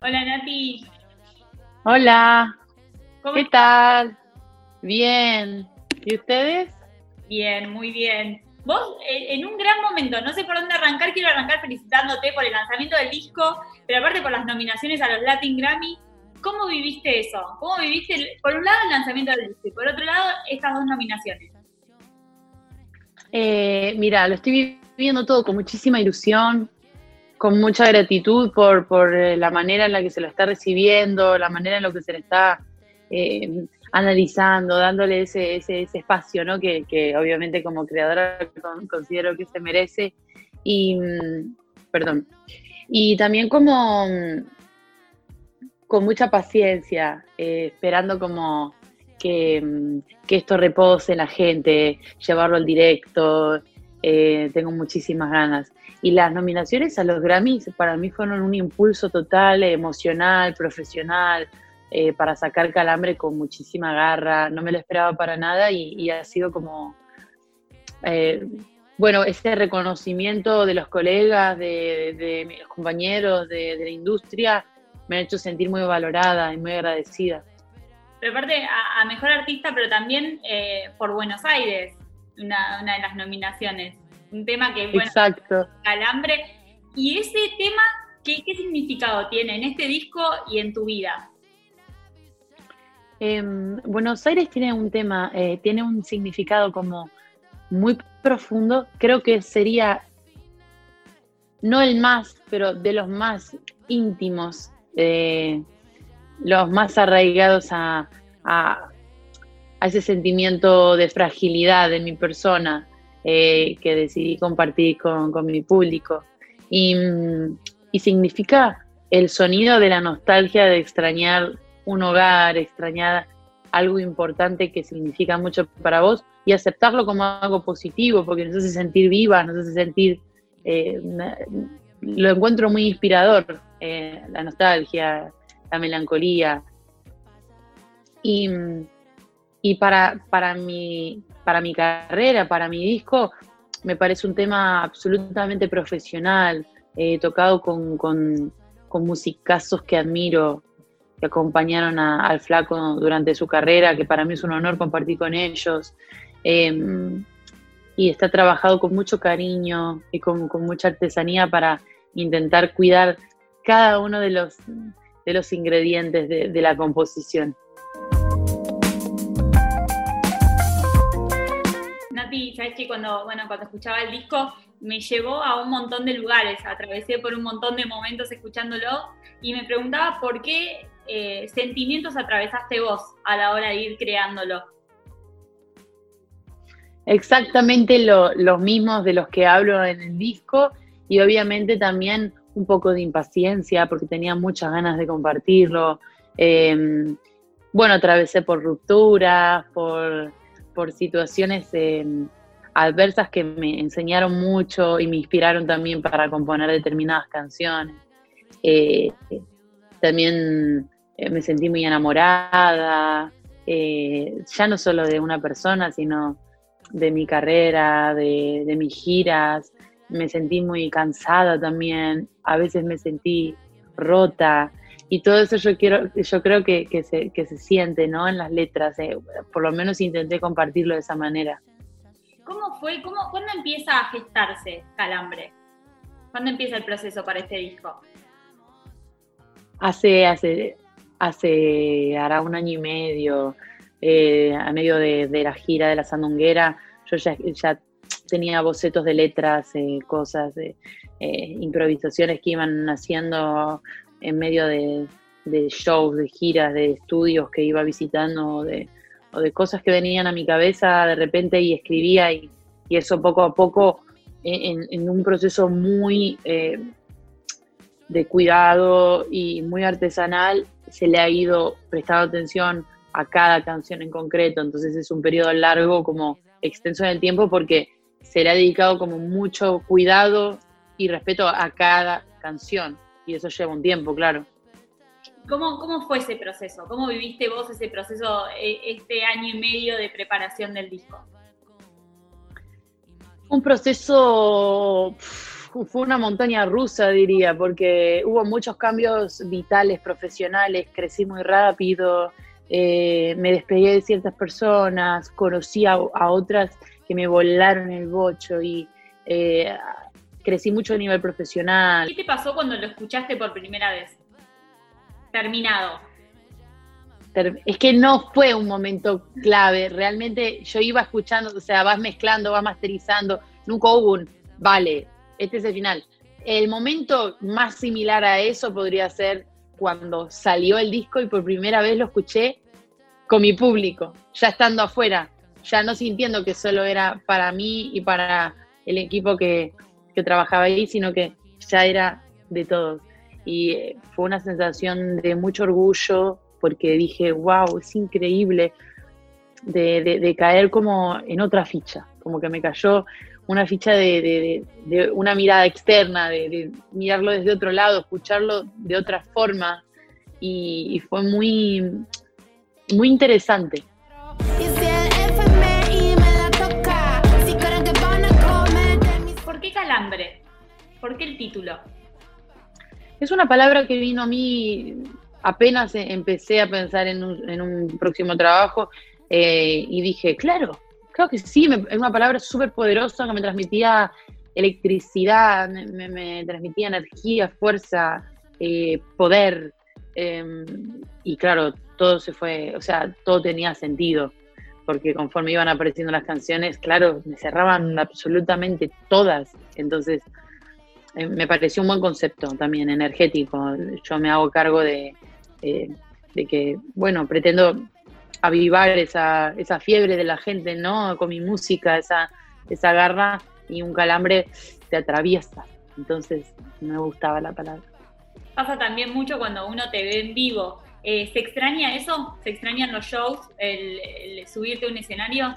Hola Nati. Hola. ¿Qué tal? Bien. ¿Y ustedes? Bien, muy bien. Vos, eh, en un gran momento, no sé por dónde arrancar, quiero arrancar felicitándote por el lanzamiento del disco, pero aparte por las nominaciones a los Latin Grammy. ¿Cómo viviste eso? ¿Cómo viviste, por un lado, el lanzamiento del disco y por otro lado, estas dos nominaciones? Eh, mira, lo estoy viviendo todo con muchísima ilusión, con mucha gratitud por, por eh, la manera en la que se lo está recibiendo, la manera en la que se le está eh, analizando, dándole ese, ese, espacio, ¿no? Que, obviamente como creadora considero que se merece. Y, mm, perdón. Y también como mm, con mucha paciencia, eh, esperando como que, mm, que, esto repose en la gente, llevarlo al directo, eh, tengo muchísimas ganas. Y las nominaciones a los Grammys para mí fueron un impulso total, emocional, profesional, eh, para sacar calambre con muchísima garra. No me lo esperaba para nada y, ha sido como, eh, bueno, ese reconocimiento de los colegas, de, mis compañeros, de, la industria, me ha hecho sentir muy valorada y muy agradecida. Pero aparte, a, Mejor Artista, pero también por Buenos Aires una, de las nominaciones. Un tema que, bueno, Exacto. calambre. ¿Y ese tema qué, significado tiene en este disco y en tu vida? Em, Buenos Aires tiene un tema, eh, tiene un significado como muy profundo. Creo que sería no el más, pero de los más íntimos, eh, los más arraigados a, a ese sentimiento de fragilidad de mi persona eh, que decidí compartir con, mi público. Y, significa el sonido de la nostalgia de extrañar un hogar, extrañar algo importante que significa mucho para vos y aceptarlo como algo positivo, porque nos hace sentir vivas, nos hace sentir, eh, lo encuentro muy inspirador, eh, la nostalgia, la melancolía. Y, y para, para, mi, para mi carrera, para mi disco, me parece un tema absolutamente profesional, eh, tocado con, con, musicazos que admiro, que acompañaron al flaco durante su carrera, que para mí es un honor compartir con ellos. Em, y está trabajado con mucho cariño y con, mucha artesanía para intentar cuidar cada uno de los, de los ingredientes de la composición. Que cuando, bueno, cuando escuchaba el disco me llevó a un montón de lugares, atravesé por un montón de momentos escuchándolo y me preguntaba por qué eh, sentimientos atravesaste vos a la hora de ir creándolo. Exactamente los mismos de los que hablo en el disco y obviamente también un poco de impaciencia porque tenía muchas ganas de compartirlo. Em, bueno, atravesé por rupturas, por por situaciones em, adversas que me enseñaron mucho y me inspiraron también para componer determinadas canciones. Eh, también eh, me sentí muy enamorada, eh, ya no solo de una persona, sino de mi carrera, de, mis giras. Me sentí muy cansada también, a veces me sentí rota. Y todo eso yo quiero, yo creo que, se, que se siente, ¿no? En las letras. Por lo menos intenté compartirlo de esa manera. ¿Cómo fue? Cómo, ¿Cuándo empieza a gestarse Calambre? ¿Cuándo empieza el proceso para este disco? Hace, hace, hace, hará un año y medio, eh, a medio de, la gira de la Sandunguera, yo ya, tenía bocetos de letras, eh, cosas, de improvisaciones que iban haciendo en medio de, shows, de giras, de estudios que iba visitando o de, cosas que venían a mi cabeza de repente y escribía y, eso poco a poco en, un proceso muy eh, de cuidado y muy artesanal se le ha ido prestando atención a cada canción en concreto, entonces es un periodo largo como extenso en el tiempo porque se le ha dedicado como mucho cuidado y respeto a cada canción y eso lleva un tiempo, claro. ¿Cómo, ¿Cómo fue ese proceso? ¿Cómo viviste vos ese proceso, e, este año y medio de preparación del disco? Un proceso, fue una montaña rusa, diría, porque hubo muchos cambios vitales, profesionales, crecí muy rápido, eh, me despegué de ciertas personas, conocí a, otras que me volaron el bocho y eh, crecí mucho a nivel profesional. ¿Qué te pasó cuando lo escuchaste por primera vez? Terminado. Es que no fue un momento clave, realmente yo iba escuchando, o sea, vas mezclando, vas masterizando, nunca hubo un, vale, este es el final. El momento más similar a eso podría ser cuando salió el disco y por primera vez lo escuché con mi público, ya estando afuera, ya no sintiendo que solo era para mí y para el equipo que, trabajaba ahí, sino que ya era de todos. Y eh, fue una sensación de mucho orgullo porque dije, wow, es increíble de caer como en otra ficha, como que me cayó una ficha de, una mirada externa, de, mirarlo desde otro lado, escucharlo de otra forma y, fue muy, muy interesante. ¿Por qué calambre? ¿Por qué el título? Es una palabra que vino a mí apenas empecé a pensar en un, próximo trabajo eh, y dije, claro, Creo que sí, es una palabra súper poderosa que me transmitía electricidad, me, transmitía energía, fuerza, eh, poder. Em, y claro, todo se fue, o sea, todo tenía sentido, porque conforme iban apareciendo las canciones, claro, me cerraban absolutamente todas. Entonces, eh, me pareció un buen concepto también energético. Yo me hago cargo de, eh, de que, bueno, pretendo avivar esa, esa fiebre de la gente, ¿no? Con mi música, esa, esa garra y un calambre te atraviesa. Entonces me gustaba la palabra. Pasa también mucho cuando uno te ve en vivo. Eh, ¿Se extraña eso? ¿Se extrañan los shows? El, subirte a un escenario?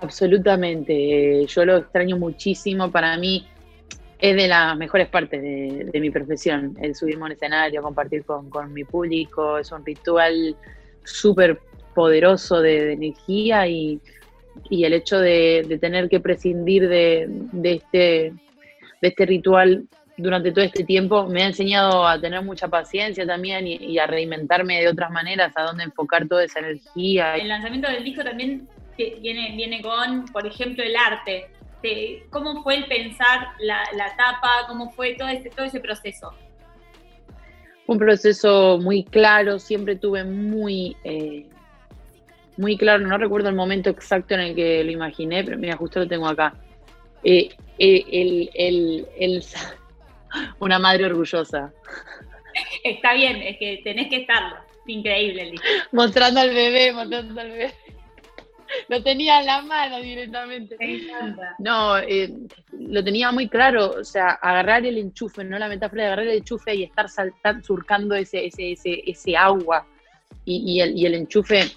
Absolutamente. Yo lo extraño muchísimo. Para mí es de las mejores partes de, mi profesión. El subirme a un escenario, compartir con, mi público. Es un ritual súper poderoso de, energía y, el hecho de, tener que prescindir de, este, de este ritual durante todo este tiempo me ha enseñado a tener mucha paciencia también y, a reinventarme de otras maneras, a dónde enfocar toda esa energía. El lanzamiento del disco también viene, viene con, por ejemplo, el arte. ¿Cómo fue el pensar la, la tapa? ¿Cómo fue todo ese, todo ese proceso? un proceso muy claro, siempre tuve muy, eh, muy claro, no recuerdo el momento exacto en el que lo imaginé, pero mira, justo lo tengo acá. Eh, eh, el, una madre orgullosa. Está bien, es que tenés que estarlo. Increíble Mostrando al bebé, mostrando al bebé. lo tenía en la mano directamente. No, eh, lo tenía muy claro, o sea, agarrar el enchufe, no la metáfora de agarrar el enchufe y estar saltando, surcando ese, ese, ese, ese agua y, el, y el enchufe,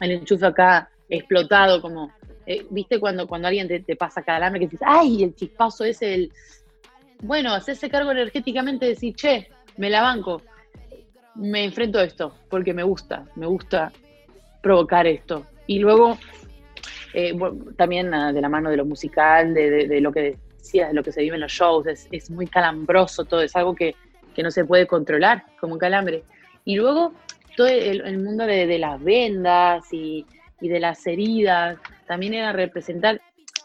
el enchufe acá explotado, como, eh, ¿viste cuando, cuando alguien te, pasa calambre que dices, ay, el chispazo ese, el... Bueno, hacerse cargo energéticamente de decir, che, me la banco, me enfrento a esto, porque me gusta, me gusta provocar esto. Y luego, eh, también ah, de la mano de lo musical, de, lo que decías, de lo que se vive en los shows, es, muy calambroso todo, es algo que, no se puede controlar como un calambre. Y luego todo el, mundo de, las vendas y, de las heridas, también era representar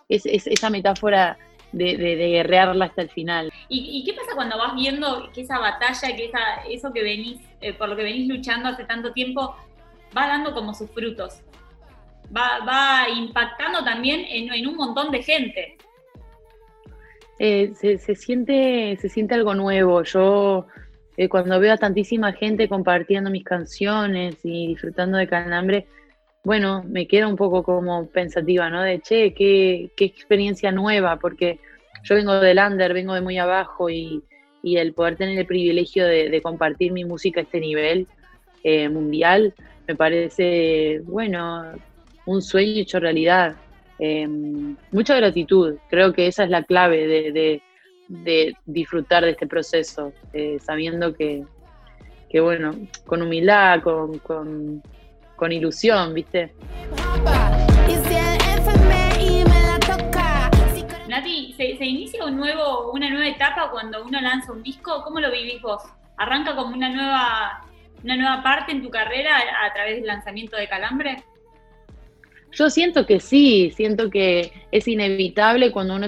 esa metáfora de, guerrearla hasta el final. ¿Y, qué pasa cuando vas viendo que esa batalla, que esa, eso que venís, eh, por lo que venís luchando hace tanto tiempo, va dando como sus frutos? Va, impactando también en, un montón de gente. Eh, se, siente, se siente algo nuevo. Yo eh, cuando veo a tantísima gente compartiendo mis canciones y disfrutando de Calambre, bueno, me queda un poco como pensativa, ¿no? De, che, qué, experiencia nueva, porque yo vengo del under, vengo de muy abajo y, el poder tener el privilegio de, compartir mi música a este nivel eh, mundial, me parece, bueno, un sueño hecho realidad. Eh, mucha gratitud, creo que esa es la clave de, disfrutar de este proceso, eh, sabiendo que, bueno, con humildad, con, con ilusión, ¿viste? Nati, ¿se, ¿se, inicia un nuevo, una nueva etapa cuando uno lanza un disco? ¿Cómo lo vivís vos? ¿Arranca como una nueva, una nueva parte en tu carrera a través del lanzamiento de Calambre? Yo siento que sí, siento que es inevitable cuando uno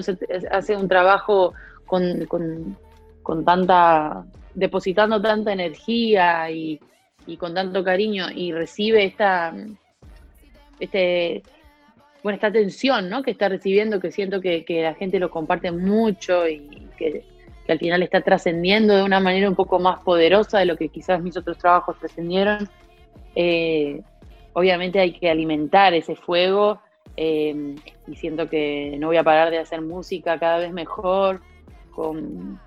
hace un trabajo con, con, tanta, depositando tanta energía y, con tanto cariño y recibe esta, este, bueno, esta atención ¿no? que está recibiendo, que siento que, la gente lo comparte mucho y que, al final está trascendiendo de una manera un poco más poderosa de lo que quizás mis otros trabajos trascendieron. Eh, obviamente hay que alimentar ese fuego em, y siento que no voy a parar de hacer música cada vez mejor, con,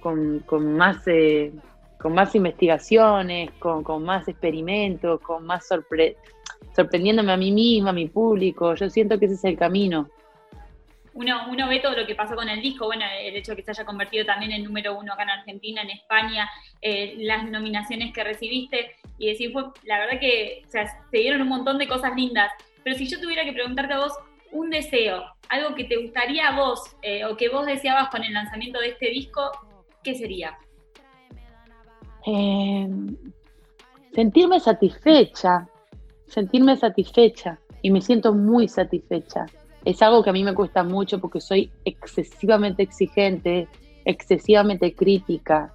con, más, eh, con más investigaciones, con, más experimentos, con más sorprendiéndome a mí misma, a mi público. Yo siento que ese es el camino uno, uno ve todo lo que pasó con el disco, bueno, el hecho de que se haya convertido también en número uno acá en Argentina, en España, eh, las nominaciones que recibiste, y decir, fue, la verdad que se dieron un montón de cosas lindas, pero si yo tuviera que preguntarte a vos un deseo, algo que te gustaría a vos eh, o que vos deseabas con el lanzamiento de este disco, ¿qué sería? Eh, sentirme satisfecha, sentirme satisfecha y me siento muy satisfecha es algo que a mí me cuesta mucho porque soy excesivamente exigente, excesivamente crítica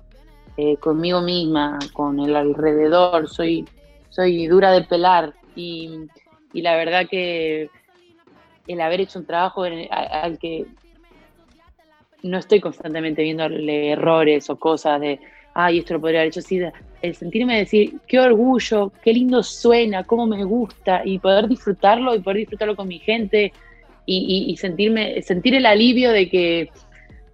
eh, conmigo misma, con el alrededor, soy, soy dura de pelar y, la verdad que el haber hecho un trabajo al, que no estoy constantemente viéndole errores o cosas de, ay, esto lo podría haber hecho así, el sentirme decir, qué orgullo, qué lindo suena, cómo me gusta y poder disfrutarlo y poder disfrutarlo con mi gente, y, sentirme, sentir el alivio de que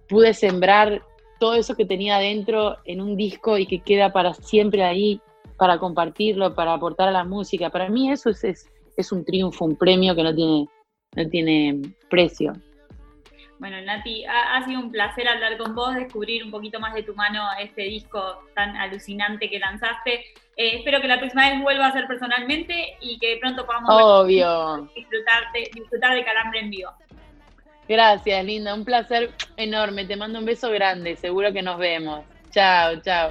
pude sembrar todo eso que tenía adentro en un disco y que queda para siempre ahí, para compartirlo, para aportar a la música. Para mí eso es, es, es un triunfo, un premio que no tiene, no tiene precio. Bueno, Nati, ha, sido un placer hablar con vos, descubrir un poquito más de tu mano este disco tan alucinante que lanzaste. Eh, espero que la próxima vez vuelva a ser personalmente y que pronto podamos Obvio. Disfrutar, de, disfrutar de Calambre en vivo. Gracias, linda. Un placer enorme. Te mando un beso grande. Seguro que nos vemos. Chao, chao.